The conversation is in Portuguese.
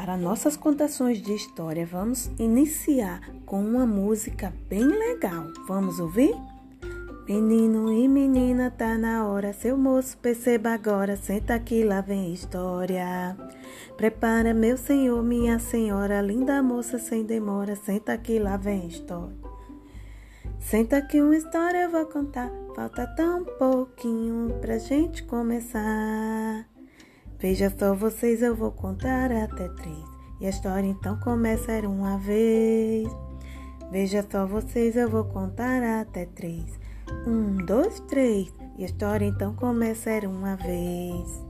Para nossas contações de história, vamos iniciar com uma música bem legal. Vamos ouvir? Menino e menina, tá na hora. Seu moço, perceba agora. Senta aqui, lá vem história. Prepara, meu senhor, minha senhora, linda moça, sem demora. Senta aqui, lá vem história. Senta aqui uma história eu vou contar. Falta tão pouquinho pra gente começar. Veja só vocês, eu vou contar até três. E a história então começa era uma vez. Veja só vocês, eu vou contar até três. Um, dois, três. E a história então começa era uma vez.